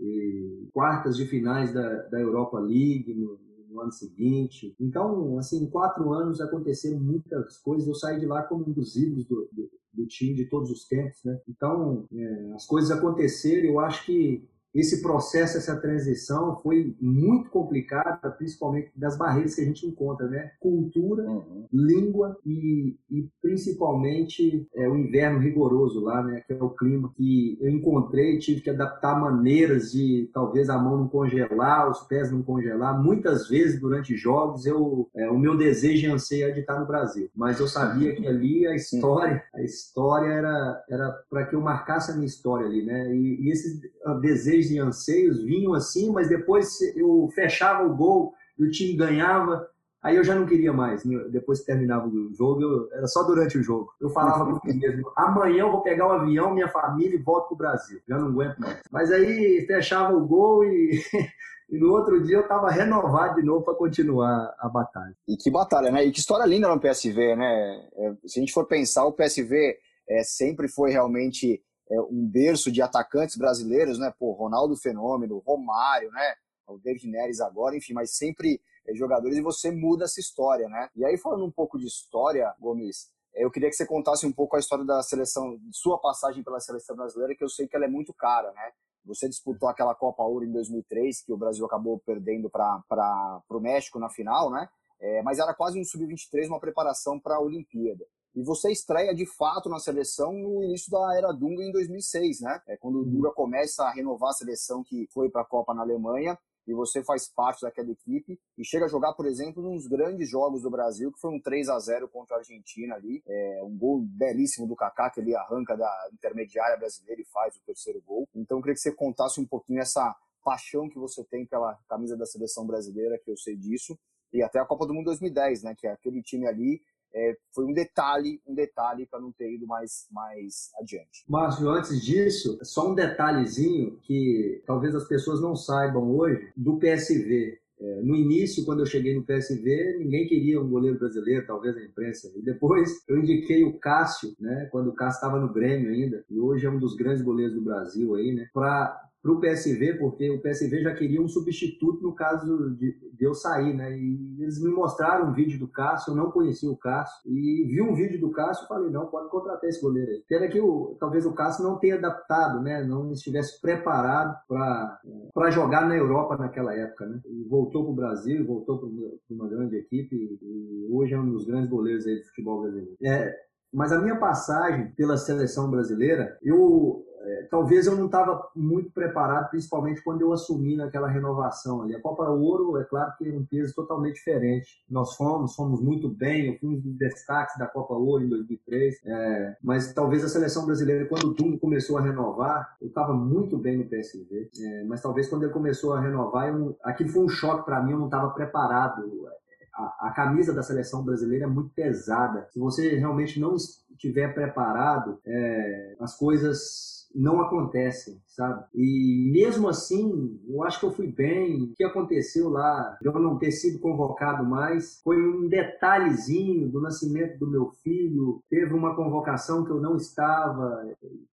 quartas de finais da, da Europa League no, no ano seguinte. Então, assim, em quatro anos aconteceram muitas coisas. Eu saí de lá como um dos ídolos do, do, do time de todos os tempos, né? Então, é, as coisas aconteceram. Eu acho que esse processo, essa transição foi muito complicada, principalmente das barreiras que a gente encontra, né? Cultura, uhum. língua e, e principalmente é, o inverno rigoroso lá, né? Que é o clima que eu encontrei, tive que adaptar maneiras de talvez a mão não congelar, os pés não congelar. Muitas vezes durante jogos eu, é, o meu desejo e anseio é de estar no Brasil, mas eu sabia que ali a história, a história era era para que eu marcasse a minha história ali, né? E, e esse desejo desejos e anseios vinham assim, mas depois eu fechava o gol e o time ganhava, aí eu já não queria mais. Né? Depois que terminava o jogo, eu, era só durante o jogo. Eu falava mim mesmo: amanhã eu vou pegar o avião, minha família e volto para o Brasil. Já não aguento mais. Mas aí fechava o gol e. E no outro dia eu estava renovado de novo para continuar a batalha.
E que batalha, né? E que história linda no PSV, né? É, se a gente for pensar, o PSV é, sempre foi realmente é, um berço de atacantes brasileiros, né? Pô, Ronaldo Fenômeno, Romário, né? O David Neres agora, enfim, mas sempre é, jogadores e você muda essa história, né? E aí, falando um pouco de história, Gomes, é, eu queria que você contasse um pouco a história da seleção, sua passagem pela seleção brasileira, que eu sei que ela é muito cara, né? Você disputou aquela Copa Ouro em 2003, que o Brasil acabou perdendo para o México na final, né? É, mas era quase um sub-23, uma preparação para a Olimpíada. E você estreia de fato na seleção no início da era Dunga em 2006, né? É quando o uhum. Dunga começa a renovar a seleção que foi para a Copa na Alemanha e você faz parte daquela equipe e chega a jogar, por exemplo, nos grandes jogos do Brasil, que foi um 3 a 0 contra a Argentina ali, é, um gol belíssimo do Kaká que ele arranca da intermediária brasileira e faz o terceiro gol. Então eu queria que você contasse um pouquinho essa paixão que você tem pela camisa da seleção brasileira, que eu sei disso, e até a Copa do Mundo 2010, né, que é aquele time ali é, foi um detalhe, um detalhe para não ter ido mais, mais adiante.
Márcio, antes disso, só um detalhezinho que talvez as pessoas não saibam hoje do PSV. É, no início, quando eu cheguei no PSV, ninguém queria um goleiro brasileiro, talvez a imprensa. E depois eu indiquei o Cássio, né, quando o Cássio estava no Grêmio ainda, e hoje é um dos grandes goleiros do Brasil aí, né, para para o PSV, porque o PSV já queria um substituto no caso de, de, eu sair, né? E eles me mostraram um vídeo do Cássio, eu não conhecia o Cássio, e vi um vídeo do Cássio e falei, não, pode contratar esse goleiro aí. Pena que o, talvez o Cássio não tenha adaptado, né? Não estivesse preparado para jogar na Europa naquela época, né? E voltou para o Brasil, voltou para uma grande equipe, e hoje é um dos grandes goleiros aí do futebol brasileiro. É, mas a minha passagem pela seleção brasileira, eu é, talvez eu não estava muito preparado, principalmente quando eu assumi naquela renovação ali. A Copa Ouro, é claro que é um peso totalmente diferente. Nós fomos, fomos muito bem, eu fui um dos destaques da Copa Ouro em 2003, é, mas talvez a seleção brasileira, quando o Dunga começou a renovar, eu estava muito bem no PSV, é, mas talvez quando ele começou a renovar, eu, aquilo foi um choque para mim, eu não estava preparado. A, camisa da seleção brasileira é muito pesada. Se você realmente não estiver preparado, é, as coisas não acontecem, sabe? E mesmo assim, eu acho que eu fui bem. O que aconteceu lá, eu não ter sido convocado mais, foi um detalhezinho do nascimento do meu filho. Teve uma convocação que eu não estava,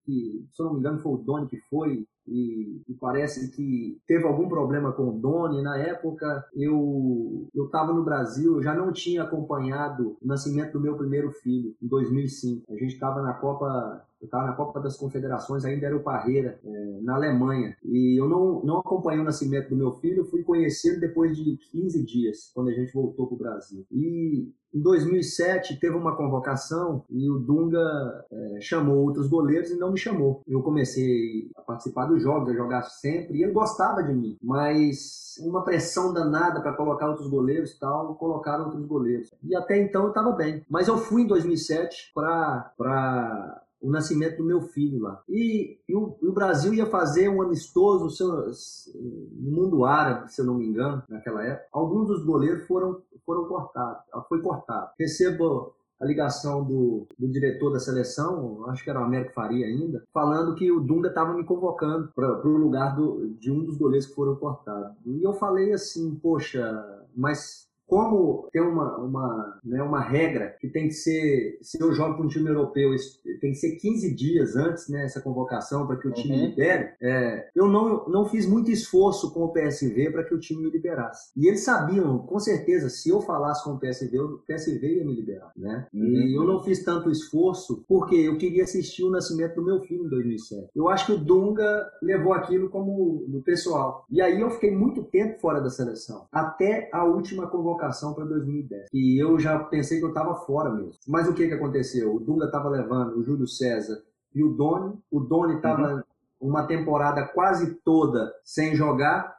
que, se eu não me engano, foi o Doni que foi, e, e, parece que teve algum problema com o Doni. Na época, eu eu estava no Brasil, eu já não tinha acompanhado o nascimento do meu primeiro filho, em 2005. A gente estava na Copa eu estava na Copa das Confederações, ainda era o Parreira, é, na Alemanha. E eu não, não acompanhei o nascimento do meu filho, fui conhecê-lo depois de 15 dias, quando a gente voltou para o Brasil. E em 2007 teve uma convocação e o Dunga é, chamou outros goleiros e não me chamou. Eu comecei a participar dos jogos, a jogar sempre, e ele gostava de mim, mas uma pressão danada para colocar outros goleiros e tal, colocaram outros goleiros. E até então eu estava bem. Mas eu fui em 2007 para o nascimento do meu filho lá. E, e, o, e, o, Brasil ia fazer um amistoso no mundo árabe, se eu não me engano, naquela época. Alguns dos goleiros foram, foram cortados, foi cortado. Recebo a ligação do, do, diretor da seleção, acho que era o Américo Faria ainda, falando que o Dunga estava me convocando para o lugar do, de um dos goleiros que foram cortados. E eu falei assim, poxa, mas como tem uma, uma, né, uma regra que tem que ser, se eu jogo para um time europeu, tem que ser 15 dias antes né, essa convocação para que o time uhum. libere, é, eu não, não fiz muito esforço com o PSV para que o time me liberasse. E eles sabiam, com certeza, se eu falasse com o PSV, o PSV ia me liberar. Né? Uhum. E eu não fiz tanto esforço porque eu queria assistir o nascimento do meu filho em 2007. Eu acho que o Dunga levou aquilo como no pessoal. E aí eu fiquei muito tempo fora da seleção, até a última convocação convocação para 2010. E eu já pensei que eu estava fora mesmo. Mas o que, que aconteceu? O Dunga estava levando o Júlio César e o Doni. O Doni estava uhum. uma temporada quase toda sem jogar.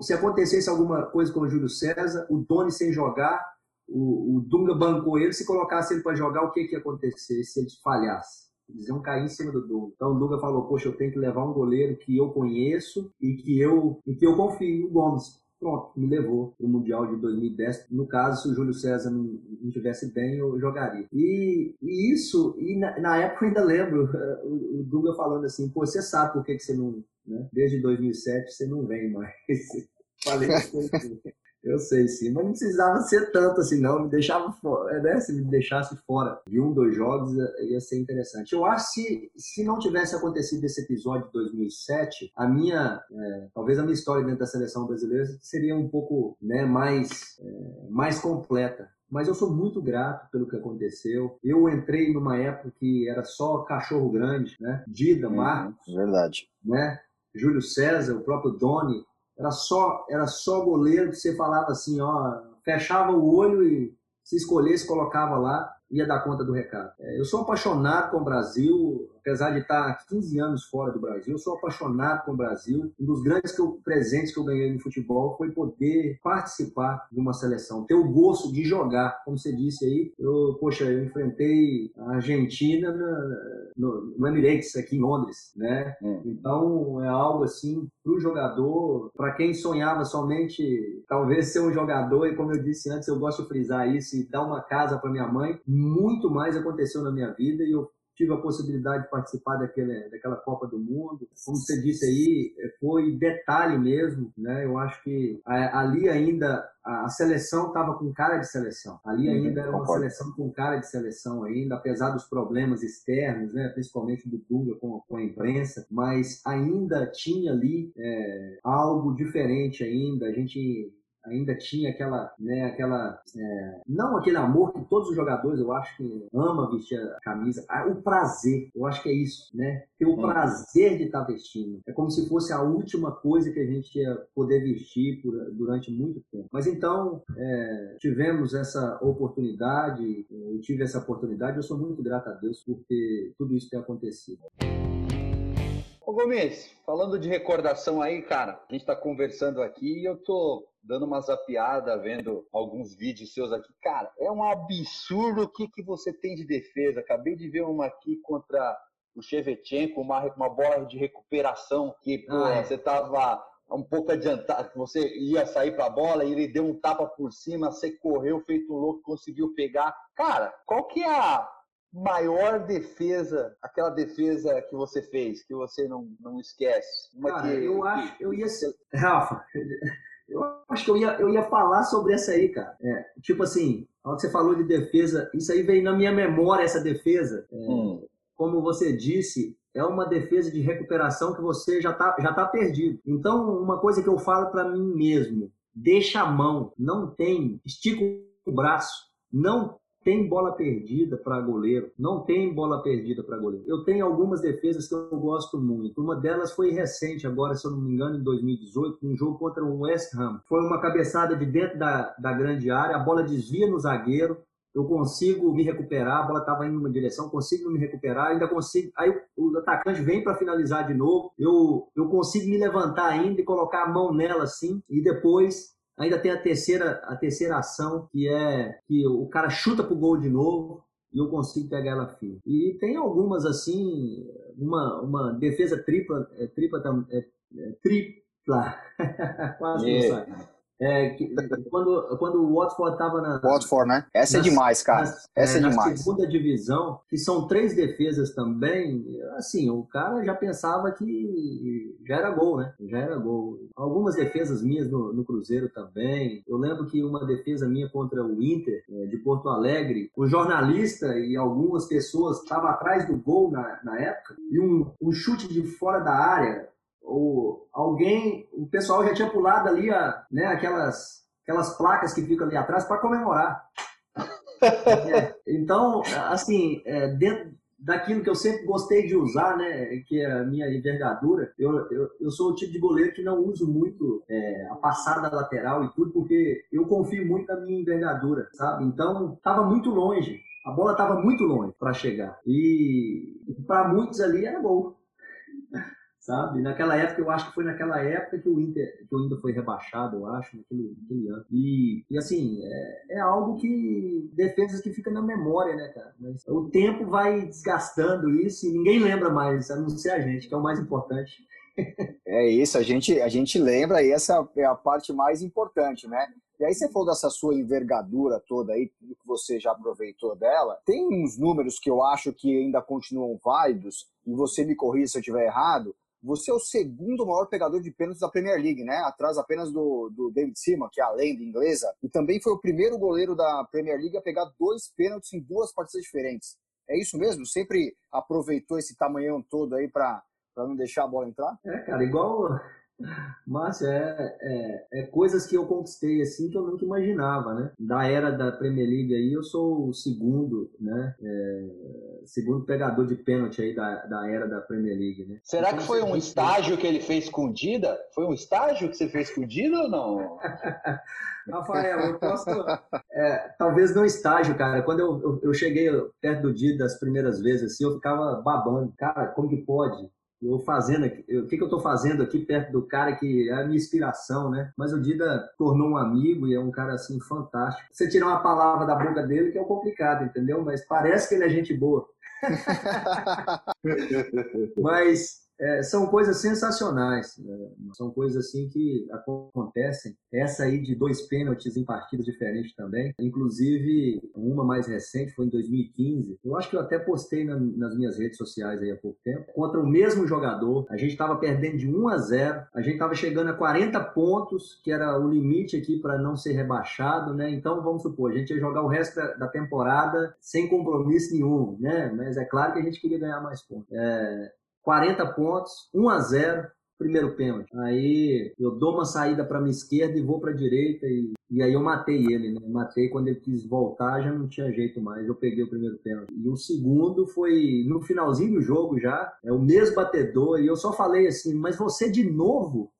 Se acontecesse alguma coisa com o Júlio César, o Doni sem jogar, o, o Dunga bancou ele. Se colocasse ele para jogar, o que, que ia acontecer se ele falhasse? Eles iam cair em cima do Dunga. Então o Dunga falou: Poxa, eu tenho que levar um goleiro que eu conheço e que eu, e que eu confio, o Gomes pronto, me levou para o Mundial de 2010. No caso, se o Júlio César não, não tivesse bem, eu jogaria. E, e isso, e na, na, época eu ainda lembro o, o Dunga falando assim, pô, você sabe por que, que você não, né? desde 2007 você não vem mais. Falei Eu sei sim, mas não precisava ser tanto assim, não. Me deixava fora, né? Se me deixasse fora de um, dois jogos, ia ser interessante. Eu acho que se, se não tivesse acontecido esse episódio de 2007, a minha, é, talvez a minha história dentro da seleção brasileira seria um pouco né, mais, é, mais completa mas eu sou muito grato pelo que aconteceu. Eu entrei numa época que era só cachorro grande, né? Dida, uhum, Marcos,
verdade,
né? Júlio César, o próprio Doni, era só era só goleiro que você falava assim, ó, fechava o olho e se escolhesse colocava lá ia dar conta do recado. É, eu sou apaixonado com o Brasil, apesar de estar 15 anos fora do Brasil, eu sou apaixonado com o Brasil. Um dos grandes que eu, presentes que eu ganhei no futebol foi poder participar de uma seleção, ter o gosto de jogar. Como você disse aí, eu, poxa, eu enfrentei a Argentina no, no Emirates, aqui em Londres, né? Hum. Então, é algo assim, para o jogador, para quem sonhava somente talvez ser um jogador, e como eu disse antes, eu gosto de frisar isso, e dar uma casa para minha mãe, muito mais aconteceu na minha vida e eu tive a possibilidade de participar daquele, daquela Copa do Mundo. Como você disse aí, foi detalhe mesmo, né? Eu acho que ali ainda a seleção estava com cara de seleção. Ali uhum, ainda era uma seleção com cara de seleção ainda, apesar dos problemas externos, né? Principalmente do Dunga com, com a imprensa, mas ainda tinha ali é, algo diferente ainda. A gente ainda tinha aquela, né, aquela, é, não aquele amor que todos os jogadores, eu acho que ama vestir a camisa, ah, o prazer, eu acho que é isso, né, ter o prazer de estar vestindo, é como se fosse a última coisa que a gente ia poder vestir por, durante muito tempo. Mas então, é, tivemos essa oportunidade, eu tive essa oportunidade, eu sou muito grato a Deus por ter tudo isso ter acontecido.
Ô Gomes, falando de recordação aí, cara, a gente tá conversando aqui e eu tô dando uma zapiada, vendo alguns vídeos seus aqui. Cara, é um absurdo o que, que você tem de defesa. Acabei de ver uma aqui contra o Shevchenko, uma, uma bola de recuperação que pô, ah, é. você tava um pouco adiantado, você ia sair para a bola e ele deu um tapa por cima, você correu feito um louco, conseguiu pegar. Cara, qual que é a maior defesa, aquela defesa que você fez, que você não, não esquece?
Cara, que, eu acho, eu ia ser... Rafa, eu acho que eu ia, eu ia falar sobre essa aí, cara. É, tipo assim, quando você falou de defesa, isso aí veio na minha memória, essa defesa. É, hum. Como você disse, é uma defesa de recuperação que você já está já tá perdido. Então, uma coisa que eu falo para mim mesmo, deixa a mão, não tem, estica o braço, não tem bola perdida para goleiro, não tem bola perdida para goleiro. Eu tenho algumas defesas que eu gosto muito. Uma delas foi recente, agora, se eu não me engano, em 2018, um jogo contra o West Ham. Foi uma cabeçada de dentro da, da grande área, a bola desvia no zagueiro, eu consigo me recuperar, a bola estava indo numa direção, consigo me recuperar, ainda consigo. Aí o atacante vem para finalizar de novo, eu, eu consigo me levantar ainda e colocar a mão nela assim, e depois Ainda tem a terceira, a terceira ação, que é que o cara chuta pro gol de novo e eu consigo pegar ela firme. E tem algumas assim, uma, uma defesa tripla, é, tripla, é, é, tripla, quase não sai. É, que, quando, quando o Watford estava na.
Watford, né? Essa é é demais, cara. Essa é, é demais.
Na segunda divisão, que são três defesas também, assim, o cara já pensava que já era gol, né? Já era gol. Algumas defesas minhas no, no Cruzeiro também. Eu lembro que uma defesa minha contra o Inter, é, de Porto Alegre, o jornalista e algumas pessoas estavam atrás do gol na, na época, e um, um chute de fora da área ou alguém, o pessoal já tinha pulado ali a, né, aquelas, aquelas placas que ficam ali atrás para comemorar. é, então, assim, é, dentro daquilo que eu sempre gostei de usar, né, que é a minha envergadura, eu, eu, eu sou o tipo de goleiro que não uso muito é, a passada lateral e tudo, porque eu confio muito na minha envergadura, sabe? Então, estava muito longe. A bola estava muito longe para chegar. E para muitos ali era gol sabe? Naquela época, eu acho que foi naquela época que o Inter, que o Inter foi rebaixado, eu acho, naquele, naquele ano. E, e assim, é, é, algo que, defesas que fica na memória, né, cara? Mas o tempo vai desgastando isso e ninguém lembra mais, a não ser a gente, que é o mais importante.
É isso, a gente, a gente lembra e essa é a parte mais importante, né? E aí você falou dessa sua envergadura toda aí, que você já aproveitou dela. Tem uns números que eu acho que ainda continuam válidos, e você me corrija se eu estiver errado, você é o segundo maior pegador de pênaltis da Premier League, né? Atrás apenas do, do David Seaman, que é a lenda inglesa. E também foi o primeiro goleiro da Premier League a pegar dois pênaltis em duas partidas diferentes. É isso mesmo? Sempre aproveitou esse tamanhão todo aí para não deixar a bola entrar?
É, cara, igual Márcio, é, é, é, coisas que eu conquistei assim que eu nunca imaginava, né? Da era da Premier League aí, eu sou o segundo, né? É, segundo pegador de pênalti aí da, da era da Premier League, né?
Será então, que foi um estágio que ele fez escondida? Foi um estágio que você fez escondido ou não?
Rafael, eu posso. É, talvez não estágio, cara. Quando eu, eu, eu cheguei perto do dia das primeiras vezes, assim, eu ficava babando. Cara, como que pode? Eu fazendo aqui, o que, que eu estou fazendo aqui perto do cara que é a minha inspiração, né? Mas o Dida tornou um amigo e é um cara assim fantástico. Você tirar uma palavra da boca dele que é complicado, entendeu? Mas parece que ele é gente boa. Mas é, são coisas sensacionais, né? são coisas assim que acontecem. Essa aí de dois pênaltis em partidas diferentes também, inclusive uma mais recente foi em 2015. Eu acho que eu até postei na, nas minhas redes sociais aí há pouco tempo. Contra o mesmo jogador, a gente estava perdendo de 1 a 0, a gente estava chegando a 40 pontos, que era o limite aqui para não ser rebaixado, né? Então vamos supor, a gente ia jogar o resto da, da temporada sem compromisso nenhum, né? Mas é claro que a gente queria ganhar mais pontos. É, 40 pontos, 1 a 0 primeiro pênalti. Aí eu dou uma saída para minha esquerda e vou para a direita e, e aí eu matei ele, né? Matei quando ele quis voltar, já não tinha jeito mais. Eu peguei o primeiro pênalti. E o segundo foi no finalzinho do jogo já, é o mesmo batedor e eu só falei assim: "Mas você de novo?"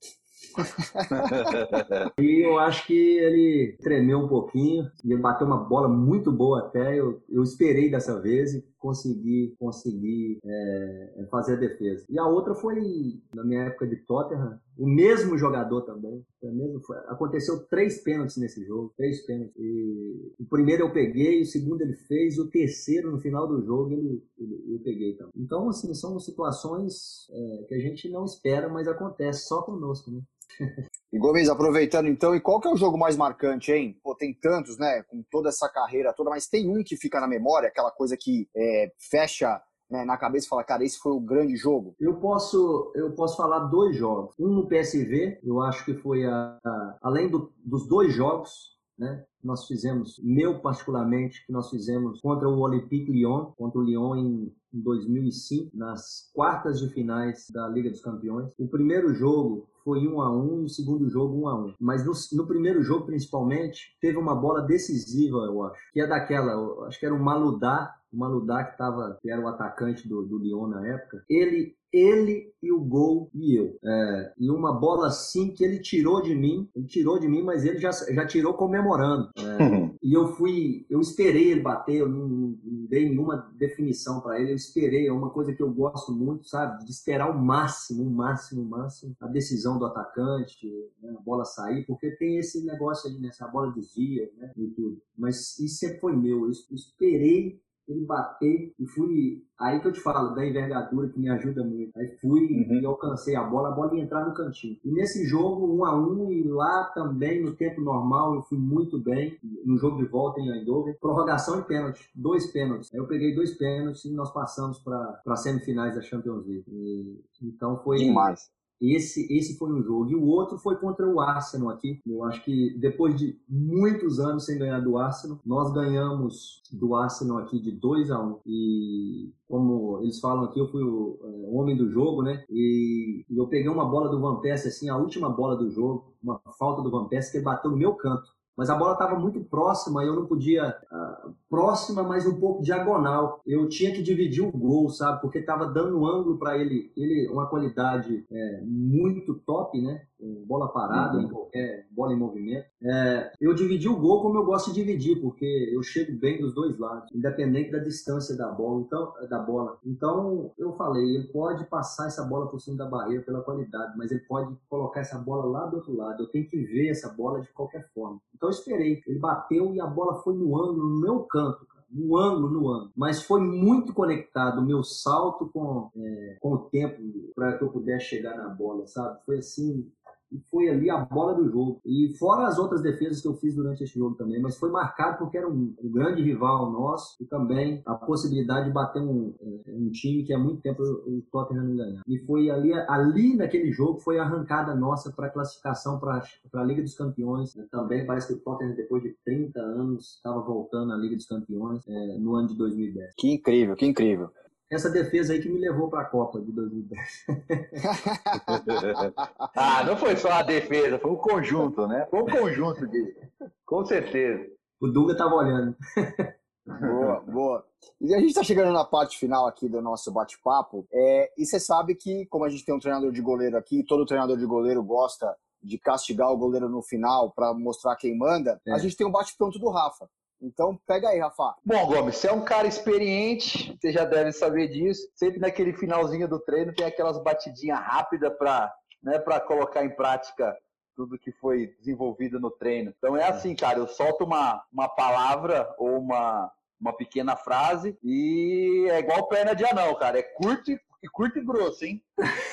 E eu acho que ele tremeu um pouquinho e ele bateu uma bola muito boa até. Eu, eu esperei dessa vez e consegui, consegui é, fazer a defesa. E a outra foi na minha época de Tottenham, o mesmo jogador também. Mesmo, foi, aconteceu três pênaltis nesse jogo, três pênaltis. E, o primeiro eu peguei, o segundo ele fez, o terceiro no final do jogo ele, ele eu peguei também. Então, assim, são situações é, que a gente não espera, mas acontece só conosco, né?
E Gomes, aproveitando então, e qual que é o jogo mais marcante, hein? Pô, tem tantos, né? Com toda essa carreira toda, mas tem um que fica na memória, aquela coisa que é, fecha né, na cabeça e fala, cara, esse foi o grande jogo?
Eu posso, eu posso falar dois jogos. Um no PSV, eu acho que foi a, a além do, dos dois jogos, né? Nós fizemos, meu particularmente, que nós fizemos contra o Olympique Lyon, contra o Lyon em, em 2005, nas quartas de finais da Liga dos Campeões. O primeiro jogo foi um a um, o segundo jogo um a um. Mas no, no, primeiro jogo, principalmente, teve uma bola decisiva, eu acho, que é daquela, acho que era o Maludá, o Maludá que, tava, que era o atacante do, do Lyon na época. Ele ele e o gol e eu. É, e uma bola assim que ele tirou de mim, ele tirou de mim, mas ele já, já tirou comemorando. É, uhum. E eu fui, eu esperei ele bater, eu não, não dei nenhuma definição para ele, eu esperei, é uma coisa que eu gosto muito, sabe? De esperar o máximo, o máximo, o máximo, a decisão do atacante, né? a bola sair, porque tem esse negócio nessa né? bola desvia, né? E tudo. Mas isso sempre foi meu, eu esperei ele bater e fui. Aí que eu te falo, da envergadura que me ajuda muito. Aí fui uhum. e alcancei a bola, a bola ia entrar no cantinho. E nesse jogo, um a um, e lá também, no tempo normal, eu fui muito bem. No jogo de volta em Eindhoven, prorrogação e pênalti, dois pênaltis. Aí eu peguei dois pênaltis e nós passamos para semifinais da Champions League. E, então foi.
Demais.
Esse, esse foi um jogo. E o outro foi contra o Arsenal aqui. Eu acho que depois de muitos anos sem ganhar do Arsenal, nós ganhamos do Arsenal aqui de 2 a 1 um. E como eles falam aqui, eu fui o, é, homem do jogo, né? E, e, eu peguei uma bola do Van Persie, assim, a última bola do jogo, uma falta do Van Persie que ele bateu no meu canto mas a bola estava muito próxima eu não podia uh, próxima, mas um pouco diagonal. Eu tinha que dividir o gol, sabe? Porque estava dando um ângulo para ele, ele uma qualidade é, muito top, né? Bola parada, uhum. em qualquer bola em movimento. É, eu dividi o gol como eu gosto de dividir, porque eu chego bem dos dois lados, independente da distância da bola. Então, da bola. Então eu falei, ele pode passar essa bola por cima da barreira pela qualidade, mas ele pode colocar essa bola lá do outro lado. Eu tenho que ver essa bola de qualquer forma. Então eu esperei. Ele bateu e a bola foi no ângulo, no meu canto. No ângulo, no ângulo. Mas foi muito conectado o meu salto com, é, com o tempo para que eu pudesse chegar na bola, sabe? Foi assim, foi ali a bola do jogo. E fora as outras defesas que eu fiz durante esse jogo também, mas foi marcado porque era um, um grande rival nosso e também a possibilidade de bater um, um time que há muito tempo o Tottenham não ganhava. E foi ali, ali naquele jogo foi a arrancada nossa para classificação para a Liga dos Campeões. Também parece que o Tottenham, depois de 30 anos, estava voltando à Liga dos Campeões é, no ano de 2010.
Que incrível, que incrível
essa defesa aí que me levou para a Copa de 2010.
ah, não foi só a defesa, foi um conjunto, né? Foi um conjunto de. Com certeza.
O Dunga estava olhando.
boa, boa. E a gente está chegando na parte final aqui do nosso bate-papo. É, e você sabe que, como a gente tem um treinador de goleiro aqui, todo treinador de goleiro gosta de castigar o goleiro no final para mostrar quem manda, é. a gente tem um bate-pronto do Rafa. Então, pega aí, Rafa.
Bom, Gomes, você é um cara experiente, você já deve saber disso. Sempre naquele finalzinho do treino tem aquelas batidinhas rápidas para né, colocar em prática tudo que foi desenvolvido no treino. Então é assim, cara, eu solto uma, uma palavra ou uma, uma pequena frase e é igual perna de anão, cara. É curto e, curto e grosso, hein?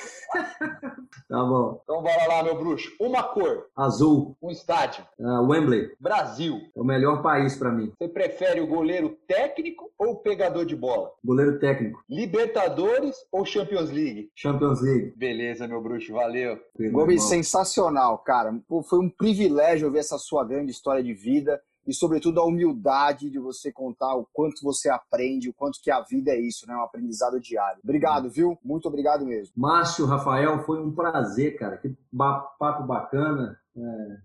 Tá bom.
Então bora lá, meu bruxo. Uma cor.
Azul.
Um estádio.
Uh, Wembley.
Brasil.
É o melhor país para mim.
Você prefere o goleiro técnico ou o pegador de bola?
Goleiro técnico.
Libertadores ou Champions League?
Champions League.
Beleza, meu bruxo. Valeu.
Gomes, sensacional, cara. Foi um privilégio ver essa sua grande história de vida e, sobretudo, a humildade de você contar o quanto você aprende, o quanto que a vida é isso, né? Um aprendizado diário. Obrigado, viu? Muito obrigado mesmo.
Márcio, Rafael, foi um prazer, cara. Que papo bacana. É,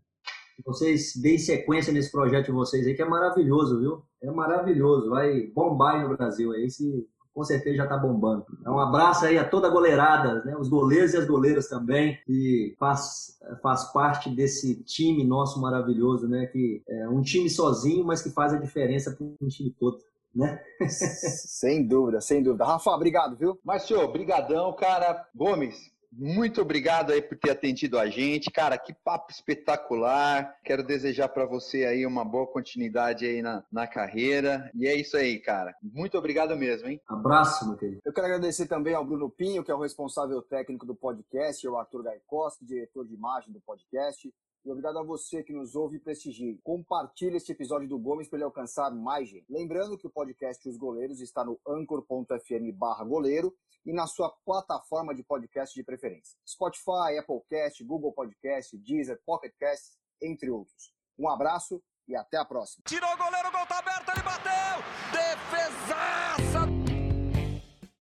vocês deem sequência nesse projeto de vocês aí, que é maravilhoso, viu? É maravilhoso. Vai bombar aí no Brasil. É esse com certeza já está bombando. Então, um abraço aí a toda a goleirada, né? os goleiros e as goleiras também, que faz, faz parte desse time nosso maravilhoso, né? que é um time sozinho, mas que faz a diferença para um time todo. Né?
sem dúvida, sem dúvida. Rafa, obrigado, viu?
Márcio, brigadão, cara. Gomes, muito obrigado aí por ter atendido a gente. Cara, que papo espetacular. Quero desejar para você aí uma boa continuidade aí na, na carreira. E é isso aí, cara. Muito obrigado mesmo, hein?
Abraço, meu querido.
Eu quero agradecer também ao Bruno Pinho, que é o responsável técnico do podcast, e ao Arthur Gaikoski, diretor de imagem do podcast. E obrigado a você que nos ouve e prestigie. Compartilhe este episódio do Gomes para ele alcançar mais gente. Lembrando que o podcast Os Goleiros está no anchor.fm barra goleiro e na sua plataforma de podcast de preferência. Spotify, Applecast, Google Podcast, Deezer, Pocketcast, entre outros. Um abraço e até a próxima.
Tirou o goleiro, o gol tá aberto, ele bateu!